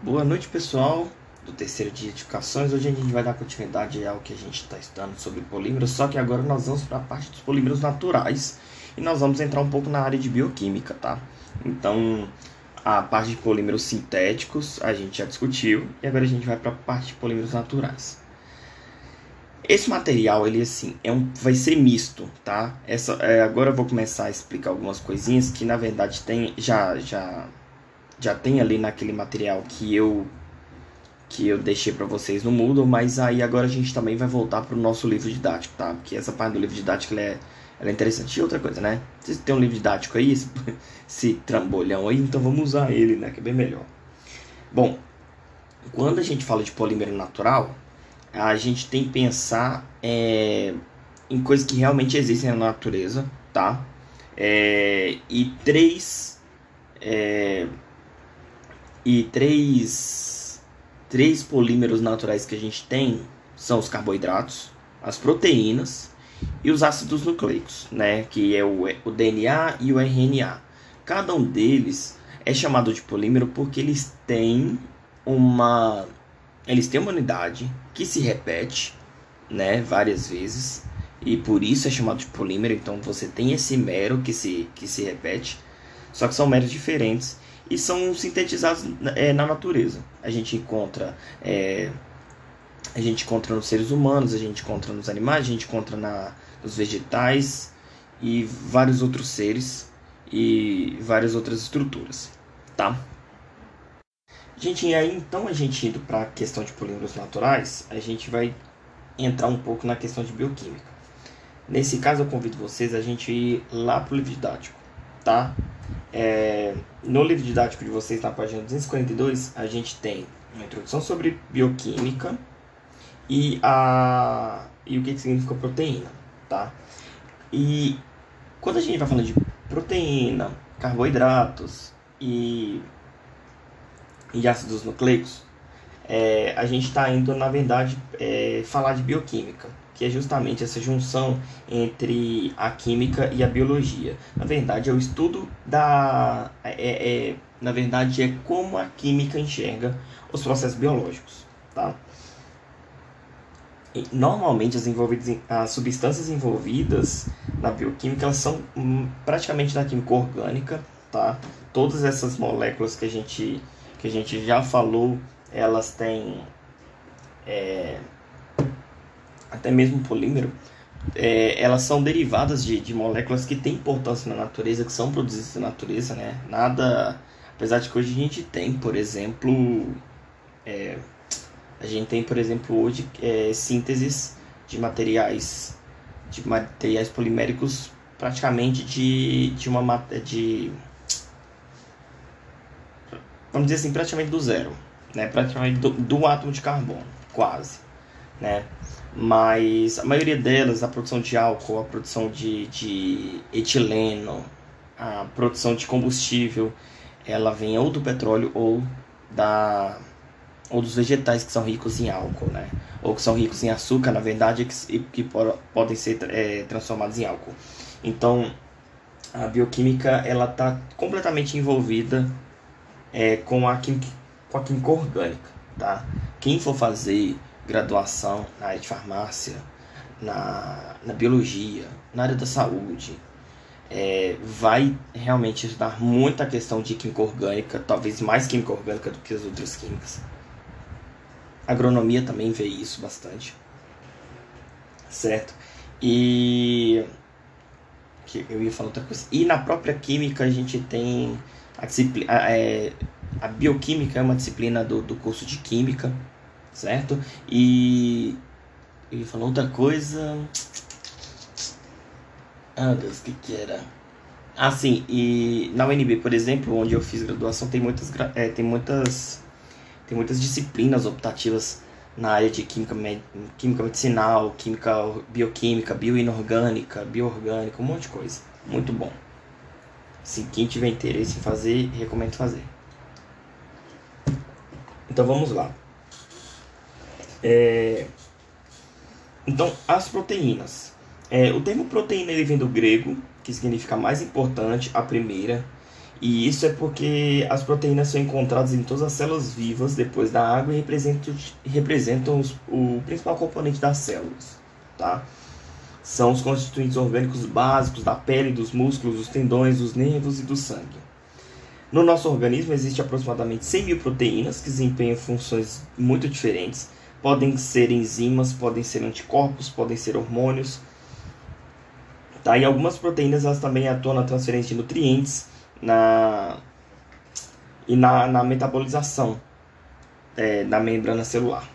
Boa noite, pessoal do terceiro dia de educações. Hoje a gente vai dar continuidade ao que a gente está estudando sobre polímeros, só que agora nós vamos para a parte dos polímeros naturais e nós vamos entrar um pouco na área de bioquímica, tá? Então, a parte de polímeros sintéticos a gente já discutiu e agora a gente vai para a parte de polímeros naturais. Esse material, ele assim, é um, vai ser misto, tá? Essa, é, agora eu vou começar a explicar algumas coisinhas que na verdade tem já já já tem ali naquele material que eu que eu deixei para vocês no Moodle, mas aí agora a gente também vai voltar para o nosso livro didático, tá? Porque essa parte do livro didático é, é interessante. E outra coisa, né? Vocês têm um livro didático aí, esse, esse trambolhão aí, então vamos usar ele, né? Que é bem melhor. Bom, quando a gente fala de polímero natural, a gente tem que pensar é, em coisas que realmente existem na natureza, tá? É, e três é, e três, três polímeros naturais que a gente tem são os carboidratos, as proteínas e os ácidos nucleicos, né? Que é o, o DNA e o RNA. Cada um deles é chamado de polímero porque eles têm uma eles têm uma unidade que se repete, né, várias vezes, e por isso é chamado de polímero. Então você tem esse mero que se que se repete, só que são meros diferentes e são sintetizados é, na natureza. A gente encontra é, a gente encontra nos seres humanos, a gente encontra nos animais, a gente encontra na, nos vegetais e vários outros seres e várias outras estruturas, tá? Gente, e aí então a gente indo para a questão de polímeros naturais, a gente vai entrar um pouco na questão de bioquímica. Nesse caso eu convido vocês a gente ir lá para o livro didático, tá? É, no livro didático de vocês, na página 242, a gente tem uma introdução sobre bioquímica e, a, e o que, que significa proteína, tá? E quando a gente vai falando de proteína, carboidratos e, e ácidos nucleicos, é, a gente está indo, na verdade, é, falar de bioquímica que é justamente essa junção entre a química e a biologia. Na verdade, é o estudo da. É, é, na verdade, é como a química enxerga os processos biológicos. Tá? E, normalmente, as, envolvidas, as substâncias envolvidas na bioquímica elas são hum, praticamente da química orgânica. Tá? Todas essas moléculas que a gente, que a gente já falou, elas têm. É, até mesmo polímero, é, elas são derivadas de, de moléculas que têm importância na natureza, que são produzidas na natureza, né? Nada, apesar de que hoje a gente tem, por exemplo, é, a gente tem, por exemplo, hoje é, sínteses de materiais, de materiais poliméricos praticamente de, de uma de vamos dizer assim, praticamente do zero, né? Praticamente do, do átomo de carbono, quase, né? Mas a maioria delas, a produção de álcool, a produção de, de etileno, a produção de combustível, ela vem ou do petróleo ou da ou dos vegetais que são ricos em álcool, né? Ou que são ricos em açúcar, na verdade, que, que podem ser é, transformados em álcool. Então, a bioquímica ela está completamente envolvida é, com, a química, com a química orgânica, tá? Quem for fazer graduação na área de farmácia, na, na biologia, na área da saúde, é, vai realmente estudar muita questão de química orgânica, talvez mais química orgânica do que as outras químicas. A agronomia também vê isso bastante, certo? E que eu ia falar outra coisa. E na própria química a gente tem a disciplina, a, é, a bioquímica é uma disciplina do, do curso de química certo? E ele falou outra coisa. Ah, Deus, o que que era? Ah, sim, e na UNB, por exemplo, onde eu fiz graduação, tem muitas, é, tem muitas, tem muitas disciplinas optativas na área de química, med, química medicinal, química bioquímica, bioinorgânica, bioorgânica, um monte de coisa. Muito bom. Se quem tiver interesse em fazer, recomendo fazer. Então vamos lá. É... Então, as proteínas. É, o termo proteína ele vem do grego, que significa mais importante, a primeira, E isso é porque as proteínas são encontradas em todas as células vivas depois da água e representam, representam os, o principal componente das células, tá? São os constituintes orgânicos básicos da pele, dos músculos, dos tendões, dos nervos e do sangue. No nosso organismo existe aproximadamente 100 mil proteínas que desempenham funções muito diferentes. Podem ser enzimas, podem ser anticorpos, podem ser hormônios. Tá? E algumas proteínas elas também atuam na transferência de nutrientes na, e na, na metabolização é, da membrana celular.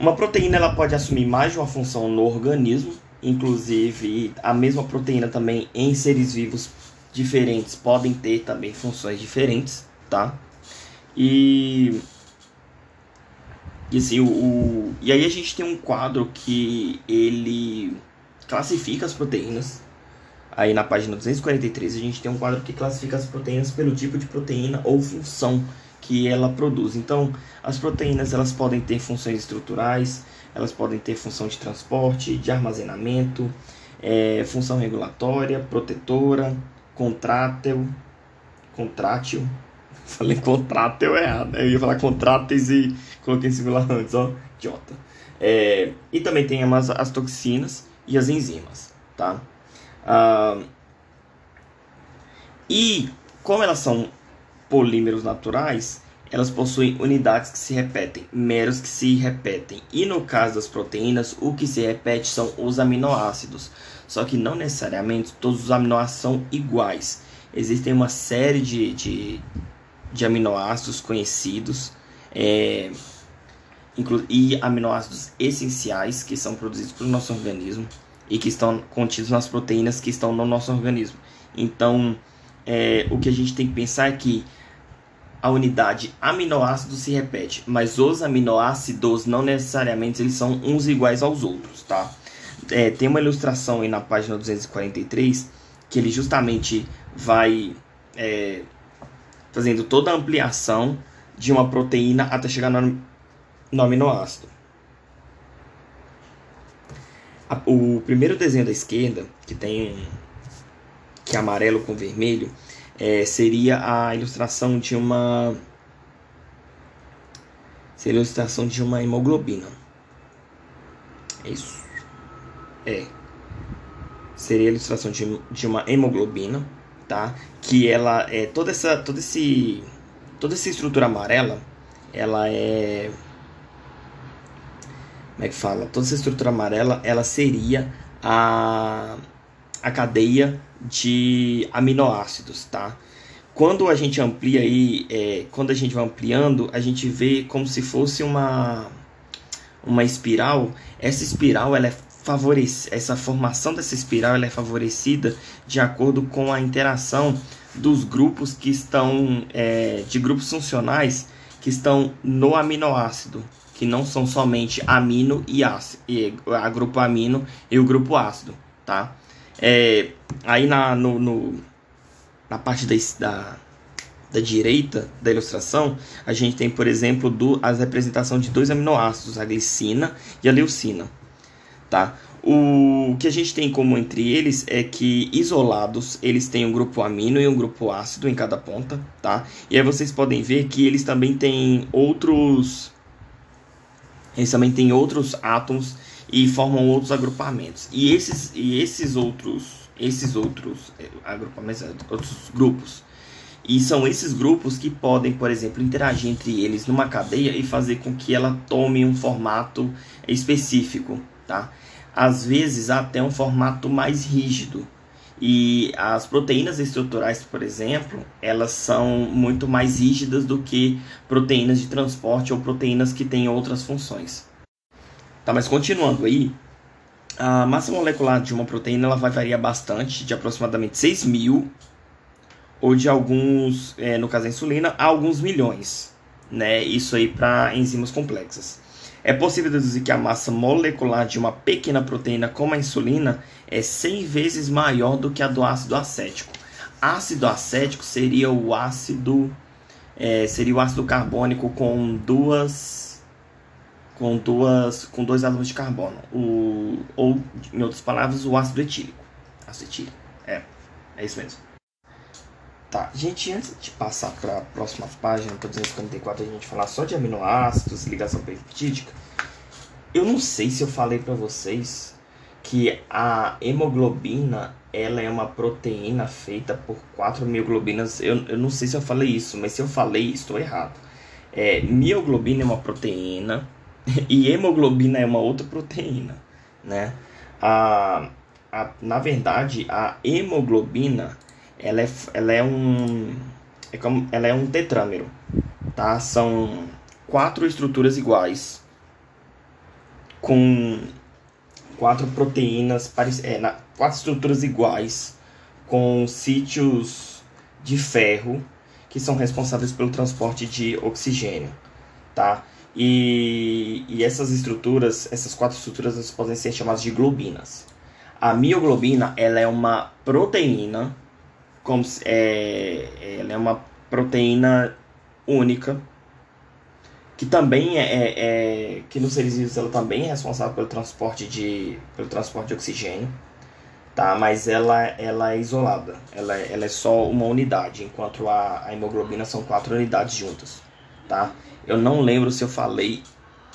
Uma proteína ela pode assumir mais de uma função no organismo, inclusive a mesma proteína também em seres vivos diferentes podem ter também funções diferentes, tá? E e assim, o, o, e aí a gente tem um quadro que ele classifica as proteínas. Aí na página 243 a gente tem um quadro que classifica as proteínas pelo tipo de proteína ou função que ela produz. Então, as proteínas elas podem ter funções estruturais, elas podem ter função de transporte, de armazenamento, é, função regulatória, protetora, contrátil, contrátil, falei contrátil errado, eu ia falar contráteis e coloquei em singular antes, ó, idiota. É, e também tem as, as toxinas e as enzimas, tá? Ah, e como elas são polímeros naturais, elas possuem unidades que se repetem, meros que se repetem. E no caso das proteínas, o que se repete são os aminoácidos. Só que não necessariamente todos os aminoácidos são iguais. Existem uma série de, de, de aminoácidos conhecidos é, e aminoácidos essenciais que são produzidos pelo nosso organismo e que estão contidos nas proteínas que estão no nosso organismo. Então, é, o que a gente tem que pensar é que a unidade aminoácido se repete, mas os aminoácidos não necessariamente eles são uns iguais aos outros, tá? É, tem uma ilustração aí na página 243 que ele justamente vai é, fazendo toda a ampliação de uma proteína até chegar no, no aminoácido. O primeiro desenho da esquerda, que tem que é amarelo com vermelho, é, seria a ilustração de uma seria a ilustração de uma hemoglobina. É isso. É. Seria a ilustração de, de uma hemoglobina, tá? Que ela é toda essa toda esse toda essa estrutura amarela, ela é como é que fala? Toda essa estrutura amarela, ela seria a a cadeia de aminoácidos, tá? Quando a gente amplia aí, é, quando a gente vai ampliando, a gente vê como se fosse uma uma espiral. Essa espiral ela é favorece essa formação dessa espiral ela é favorecida de acordo com a interação dos grupos que estão é, de grupos funcionais que estão no aminoácido, que não são somente amino e ácido, e, a grupo amino e o grupo ácido, tá? É, aí na, no, no, na parte da, da, da, direita da ilustração, a gente tem, por exemplo, do, a representação de dois aminoácidos, a glicina e a leucina. Tá? O que a gente tem em comum entre eles é que isolados eles têm um grupo amino e um grupo ácido em cada ponta, tá? E aí vocês podem ver que eles também têm outros eles também têm outros átomos e formam outros agrupamentos. E esses, e esses outros, esses outros é, agrupamentos, é, outros grupos, e são esses grupos que podem, por exemplo, interagir entre eles numa cadeia e fazer com que ela tome um formato específico, tá? Às vezes até um formato mais rígido. E as proteínas estruturais, por exemplo, elas são muito mais rígidas do que proteínas de transporte ou proteínas que têm outras funções. Tá, mas continuando aí, a massa molecular de uma proteína ela vai variar bastante, de aproximadamente 6 mil, ou de alguns, é, no caso da insulina, a alguns milhões. Né? Isso aí para enzimas complexas. É possível deduzir que a massa molecular de uma pequena proteína como a insulina é 100 vezes maior do que a do ácido acético. Ácido acético seria o ácido é, seria o ácido carbônico com duas com duas com dois átomos de carbono, o, ou em outras palavras, o ácido etílico. Ácido etílico. É, é isso mesmo. Tá, gente, antes de passar para a próxima página, para 254, a gente falar só de aminoácidos, ligação peptídica. Eu não sei se eu falei para vocês que a hemoglobina ela é uma proteína feita por quatro mioglobinas. Eu, eu não sei se eu falei isso, mas se eu falei, estou errado. É, mioglobina é uma proteína e hemoglobina é uma outra proteína, né? A, a, na verdade, a hemoglobina ela é, ela é um é como, ela é um tetrâmero, tá? São quatro estruturas iguais com quatro proteínas é, na, quatro estruturas iguais com sítios de ferro que são responsáveis pelo transporte de oxigênio, tá? E, e essas estruturas, essas quatro estruturas, podem ser chamadas de globinas. A mioglobina, ela é uma proteína como se, é, ela é uma proteína única que também é, é, é, que nos seres vivos ela também é responsável pelo transporte de pelo transporte de oxigênio tá? Mas ela ela é isolada. Ela, ela é só uma unidade enquanto a, a hemoglobina são quatro unidades juntas tá? Eu não lembro se eu falei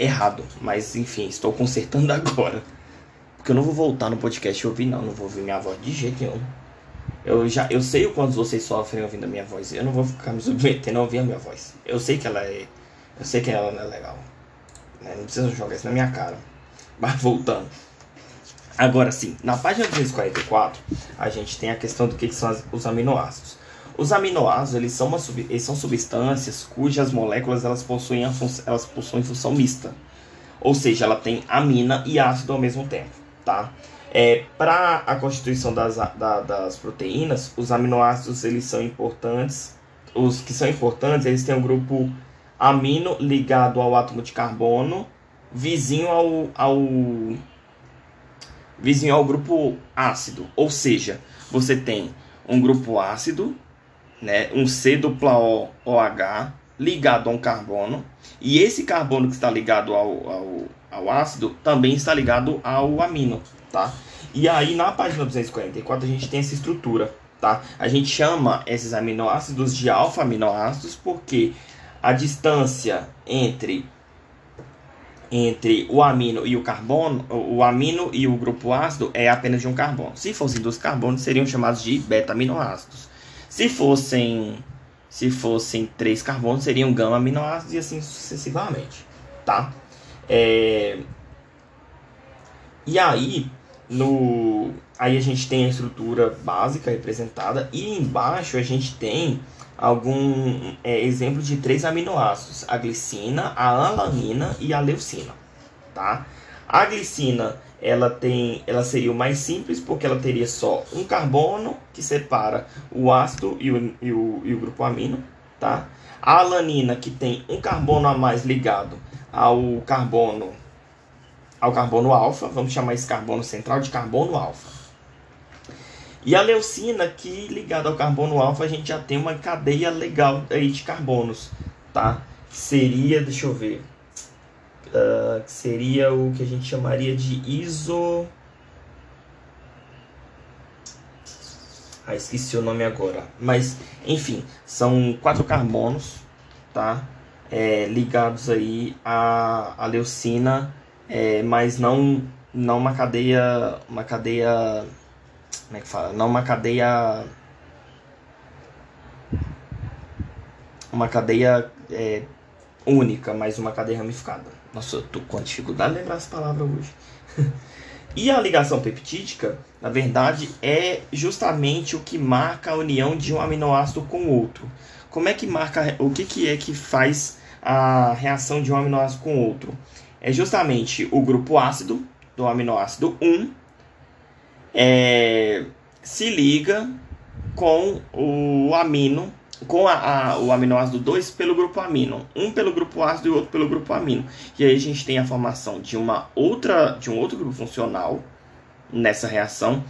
errado mas enfim estou consertando agora. Porque eu não vou voltar no podcast e ouvir não. Não vou ouvir minha voz de jeito nenhum eu já eu sei o quanto vocês sofrem ouvindo a minha voz. Eu não vou ficar me submetendo a ouvir a minha voz. Eu sei que ela é. Eu sei que ela não é legal. Né? Não precisa jogar isso na minha cara. Mas voltando. Agora sim, na página 244, a gente tem a questão do que, são as, os aminoácidos. Os aminoácidos, eles são, uma, eles são substâncias cujas moléculas elas possuem, a elas possuem função mista. Ou seja, ela tem amina e ácido ao mesmo tempo, tá? É, Para a constituição das, da, das proteínas, os aminoácidos eles são importantes. Os que são importantes, eles têm um grupo amino ligado ao átomo de carbono, vizinho ao, ao vizinho ao grupo ácido. Ou seja, você tem um grupo ácido, né, um C dupla O OH ligado a um carbono, e esse carbono que está ligado ao, ao, ao ácido também está ligado ao amino tá? E aí na página 244 a gente tem essa estrutura, tá? A gente chama esses aminoácidos de alfa-aminoácidos porque a distância entre entre o amino e o carbono, o amino e o grupo ácido é apenas de um carbono. Se fossem dois carbonos, seriam chamados de beta-aminoácidos. Se fossem se fossem três carbonos, seriam gama-aminoácidos e assim sucessivamente, tá? É... E aí, no aí a gente tem a estrutura básica representada e embaixo a gente tem algum é, exemplo de três aminoácidos: a glicina, a alanina e a leucina, tá? A glicina ela tem, ela seria o mais simples porque ela teria só um carbono que separa o ácido e o, e o, e o grupo amino, tá? A alanina que tem um carbono a mais ligado ao carbono ao carbono alfa, vamos chamar esse carbono central de carbono alfa. E a leucina, que ligada ao carbono alfa, a gente já tem uma cadeia legal aí de carbonos, tá? Seria, deixa eu ver, uh, seria o que a gente chamaria de iso... Ah, esqueci o nome agora. Mas, enfim, são quatro carbonos, tá? É, ligados aí à, à leucina é, mas não não uma cadeia uma cadeia como é que fala? Não uma cadeia uma cadeia é, única mas uma cadeia ramificada. Nossa eu tô com dificuldade de lembrar essa palavra hoje. E a ligação peptídica na verdade é justamente o que marca a união de um aminoácido com outro. Como é que marca o que que é que faz a reação de um aminoácido com outro é justamente o grupo ácido do aminoácido 1 é, se liga com o amino, com a, a, o aminoácido 2 pelo grupo amino, um pelo grupo ácido e outro pelo grupo amino. E aí a gente tem a formação de uma outra, de um outro grupo funcional nessa reação.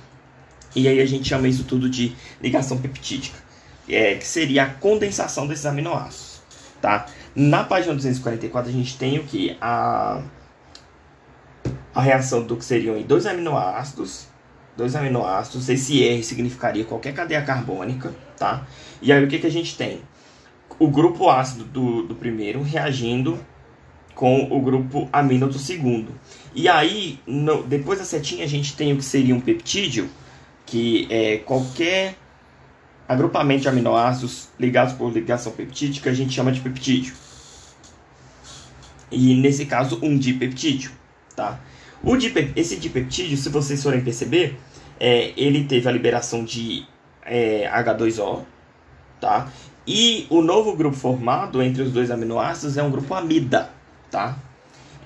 E aí a gente chama isso tudo de ligação peptídica, é, que seria a condensação desses aminoácidos, tá? Na página 244 a gente tem o que? A, a reação do que seriam dois aminoácidos dois aminoácidos. Esse R significaria qualquer cadeia carbônica, tá? E aí o que, que a gente tem? O grupo ácido do, do primeiro reagindo com o grupo amino do segundo. E aí, no, depois da setinha, a gente tem o que seria um peptídeo, que é qualquer agrupamento de aminoácidos ligados por ligação peptídica, a gente chama de peptídeo. E nesse caso, um dipeptídeo, tá? O esse dipeptídeo, se vocês forem perceber, é, ele teve a liberação de é, H2O, tá? E o novo grupo formado entre os dois aminoácidos é um grupo amida, tá?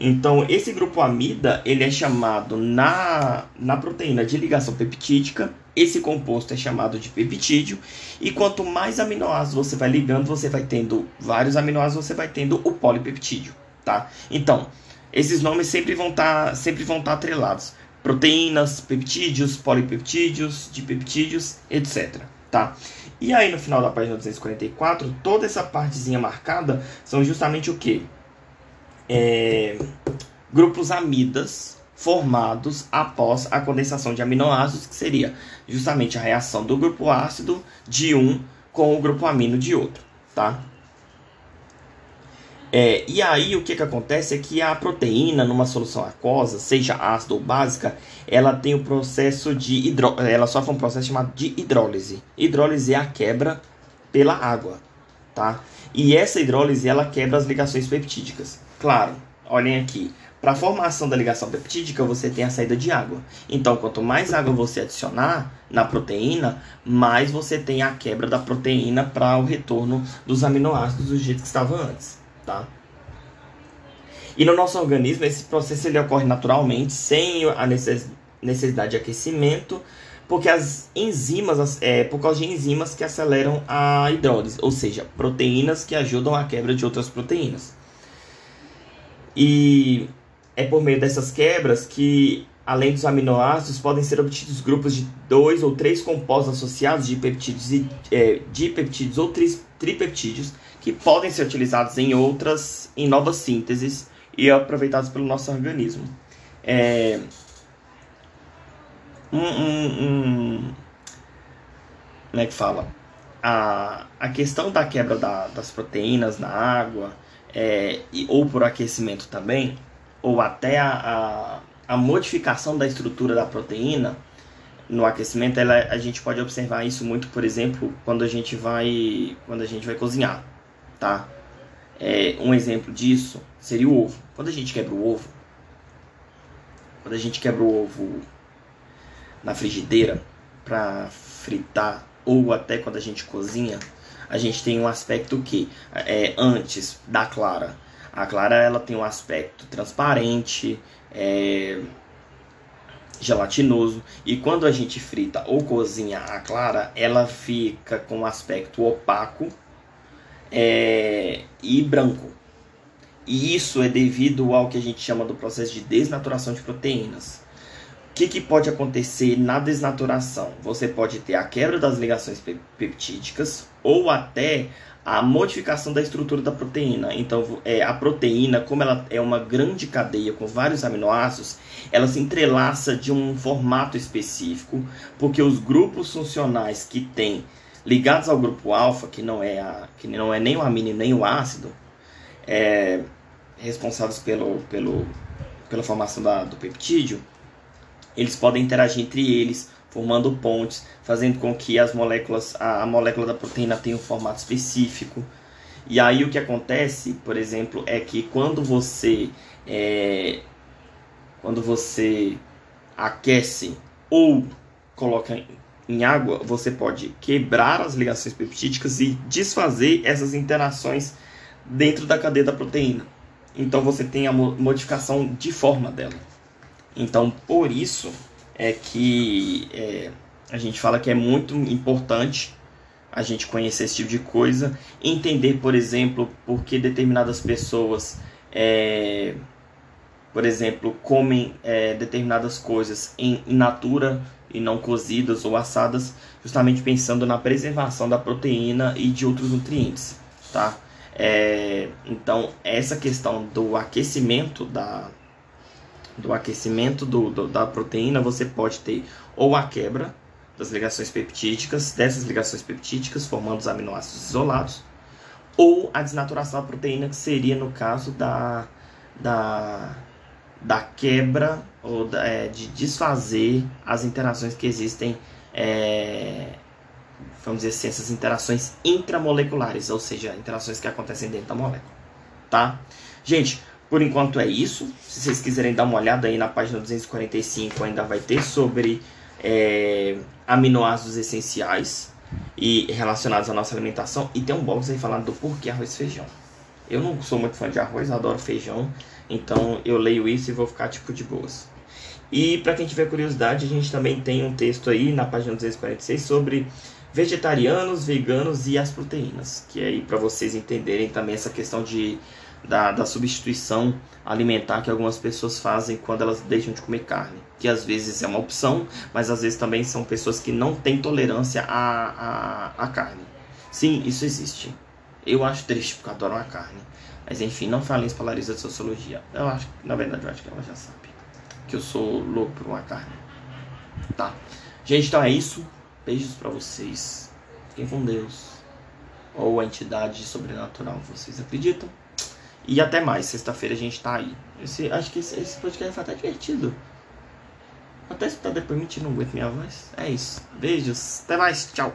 Então, esse grupo amida, ele é chamado na, na proteína de ligação peptídica, esse composto é chamado de peptídeo, e quanto mais aminoácidos você vai ligando, você vai tendo vários aminoácidos, você vai tendo o polipeptídeo, tá? Então, esses nomes sempre vão estar tá, sempre vão estar tá atrelados. Proteínas, peptídeos, polipeptídeos, dipeptídeos, etc, tá? E aí no final da página 244, toda essa partezinha marcada são justamente o que? é, grupos amidas formados após a condensação de aminoácidos, que seria justamente a reação do grupo ácido de um com o grupo amino de outro, tá? É, e aí o que, que acontece é que a proteína numa solução aquosa, seja ácida ou básica, ela tem o processo de hidro... ela sofre um processo chamado de hidrólise. Hidrólise é a quebra pela água, tá? E essa hidrólise ela quebra as ligações peptídicas. Claro, olhem aqui. Para a formação da ligação peptídica, você tem a saída de água. Então, quanto mais água você adicionar na proteína, mais você tem a quebra da proteína para o retorno dos aminoácidos do jeito que estava antes, tá? E no nosso organismo, esse processo ele ocorre naturalmente, sem a necessidade de aquecimento, porque as enzimas, é, por causa de enzimas que aceleram a hidrólise, ou seja, proteínas que ajudam a quebra de outras proteínas. E é por meio dessas quebras que, além dos aminoácidos, podem ser obtidos grupos de dois ou três compostos associados de peptídeos, e, é, dipeptídeos ou tri, tripeptídeos que podem ser utilizados em outras, em novas sínteses e aproveitados pelo nosso organismo. É, um, um, como é que fala? A, a questão da quebra da, das proteínas na água é, ou por aquecimento também, ou até a, a, a, modificação da estrutura da proteína no aquecimento, ela, a gente pode observar isso muito, por exemplo, quando a gente vai, quando a gente vai cozinhar, tá? É, um exemplo disso seria o ovo. Quando a gente quebra o ovo, quando a gente quebra o ovo na frigideira para fritar, ou até quando a gente cozinha, a gente tem um aspecto que é antes da clara. A clara ela tem um aspecto transparente, é, gelatinoso e quando a gente frita ou cozinha a clara, ela fica com um aspecto opaco é, e branco. E isso é devido ao que a gente chama do processo de desnaturação de proteínas. O que, que, pode acontecer na desnaturação? Você pode ter a quebra das ligações peptídicas ou até a modificação da estrutura da proteína. Então, é, a proteína, como ela é uma grande cadeia com vários aminoácidos, ela se entrelaça de um formato específico, porque os grupos funcionais que tem ligados ao grupo alfa, que não é, a, que não é nem o amino nem o ácido, é, responsáveis pelo, pelo, pela formação da, do peptídeo, eles podem interagir entre eles, formando pontes, fazendo com que as moléculas, a, a molécula da proteína tenha um formato específico. E aí o que acontece, por exemplo, é que quando você é, quando você aquece ou coloca em água, você pode quebrar as ligações peptídicas e desfazer essas interações dentro da cadeia da proteína. Então você tem a modificação de forma dela. Então, por isso é que é, a gente fala que é muito importante a gente conhecer esse tipo de coisa, entender, por exemplo, por que determinadas pessoas, é, por exemplo, comem é, determinadas coisas em, natura e não cozidas ou assadas, justamente pensando na preservação da proteína e de outros nutrientes, tá? É, então, essa questão do aquecimento da, do aquecimento do, do, da proteína, você pode ter ou a quebra das ligações peptídicas, dessas ligações peptídicas, formando os aminoácidos isolados, ou a desnaturação da proteína, que seria no caso da, da, da quebra ou da, é, de desfazer as interações que existem, é, vamos dizer assim, essas interações intramoleculares, ou seja, interações que acontecem dentro da molécula. Tá? Gente, por enquanto é isso. Se vocês quiserem dar uma olhada aí na página 245, ainda vai ter sobre é, aminoácidos essenciais e relacionados à nossa alimentação. E tem um box aí falando do porquê arroz e feijão. Eu não sou muito fã de arroz, adoro feijão. Então eu leio isso e vou ficar tipo de boas. E para quem tiver curiosidade, a gente também tem um texto aí na página 246 sobre vegetarianos, veganos e as proteínas, que é aí para vocês entenderem também essa questão de da, da substituição alimentar que algumas pessoas fazem quando elas deixam de comer carne. Que às vezes é uma opção, mas às vezes também são pessoas que não têm tolerância à, à, à carne. Sim, isso existe. Eu acho triste porque adoro a carne. Mas enfim, não falem Larissa de Sociologia. Eu acho, na verdade, eu acho que ela já sabe que eu sou louco por uma carne. Tá. Gente, então é isso. Beijos para vocês. Fiquem com Deus. Ou a entidade sobrenatural, vocês acreditam? E até mais, sexta-feira a gente tá aí. Esse, acho que esse, esse podcast foi até divertido. Até se tá depois mentindo, não aguento minha voz. É isso. Beijos, até mais, tchau.